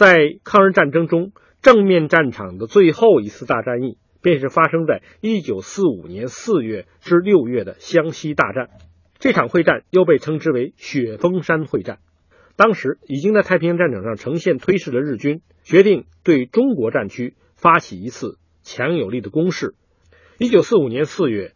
在抗日战争中，正面战场的最后一次大战役，便是发生在1945年4月至6月的湘西大战。这场会战又被称之为雪峰山会战。当时已经在太平洋战场上呈现颓势的日军，决定对中国战区发起一次强有力的攻势。1945年4月，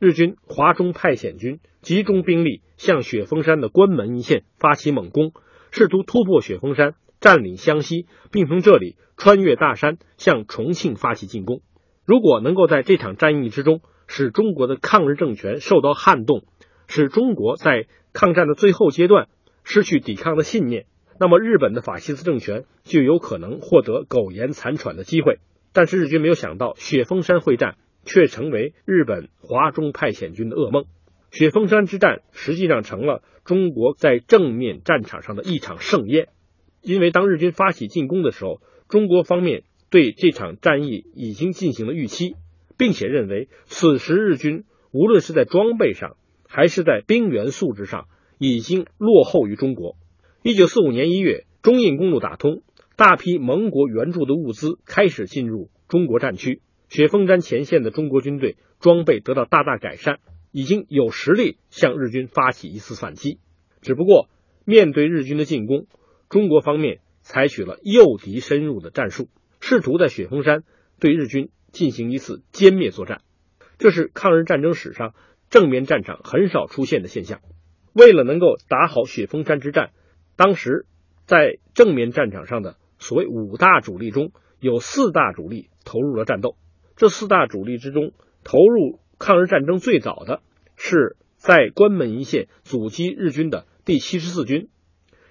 日军华中派遣军集中兵力向雪峰山的关门一线发起猛攻，试图突破雪峰山。占领湘西，并从这里穿越大山向重庆发起进攻。如果能够在这场战役之中使中国的抗日政权受到撼动，使中国在抗战的最后阶段失去抵抗的信念，那么日本的法西斯政权就有可能获得苟延残喘的机会。但是日军没有想到，雪峰山会战却成为日本华中派遣军的噩梦。雪峰山之战实际上成了中国在正面战场上的一场盛宴。因为当日军发起进攻的时候，中国方面对这场战役已经进行了预期，并且认为此时日军无论是在装备上还是在兵员素质上已经落后于中国。一九四五年一月，中印公路打通，大批盟国援助的物资开始进入中国战区，雪峰山前线的中国军队装备得到大大改善，已经有实力向日军发起一次反击。只不过面对日军的进攻。中国方面采取了诱敌深入的战术，试图在雪峰山对日军进行一次歼灭作战。这是抗日战争史上正面战场很少出现的现象。为了能够打好雪峰山之战，当时在正面战场上的所谓五大主力中有四大主力投入了战斗。这四大主力之中，投入抗日战争最早的是在关门一线阻击日军的第七十四军。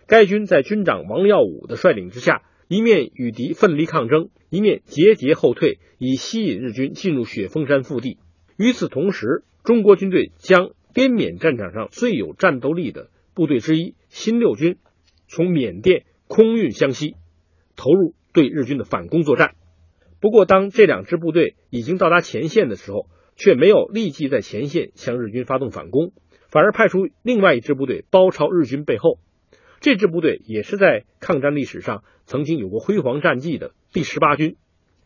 该军在军长王耀武的率领之下，一面与敌奋力抗争，一面节节后退，以吸引日军进入雪峰山腹地。与此同时，中国军队将滇缅战场上最有战斗力的部队之一新六军从缅甸空运湘西，投入对日军的反攻作战。不过，当这两支部队已经到达前线的时候，却没有立即在前线向日军发动反攻，反而派出另外一支部队包抄日军背后。这支部队也是在抗战历史上曾经有过辉煌战绩的第十八军，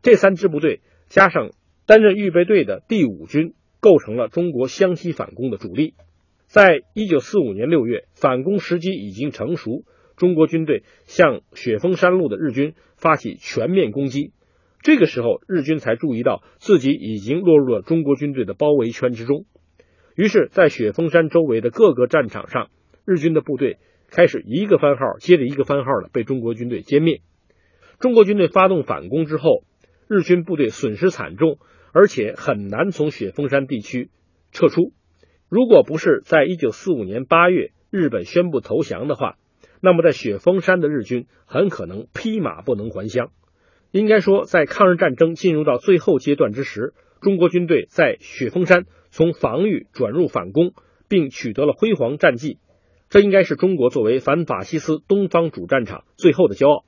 这三支部队加上担任预备队的第五军，构成了中国湘西反攻的主力。在一九四五年六月，反攻时机已经成熟，中国军队向雪峰山路的日军发起全面攻击。这个时候，日军才注意到自己已经落入了中国军队的包围圈之中，于是，在雪峰山周围的各个战场上，日军的部队。开始一个番号接着一个番号的被中国军队歼灭。中国军队发动反攻之后，日军部队损失惨重，而且很难从雪峰山地区撤出。如果不是在一九四五年八月日本宣布投降的话，那么在雪峰山的日军很可能披马不能还乡。应该说，在抗日战争进入到最后阶段之时，中国军队在雪峰山从防御转入反攻，并取得了辉煌战绩。这应该是中国作为反法西斯东方主战场最后的骄傲。